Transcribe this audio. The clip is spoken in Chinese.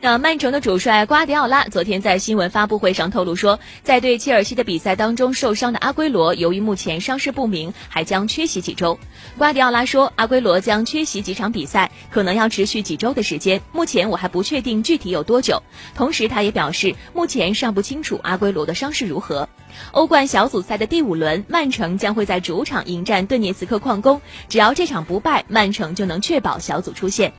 那曼城的主帅瓜迪奥拉昨天在新闻发布会上透露说，在对切尔西的比赛当中受伤的阿圭罗，由于目前伤势不明，还将缺席几周。瓜迪奥拉说，阿圭罗将缺席几场比赛，可能要持续几周的时间。目前我还不确定具体有多久。同时，他也表示，目前尚不清楚阿圭罗的伤势如何。欧冠小组赛的第五轮，曼城将会在主场迎战顿涅茨克矿工，只要这场不败，曼城就能确保小组出线。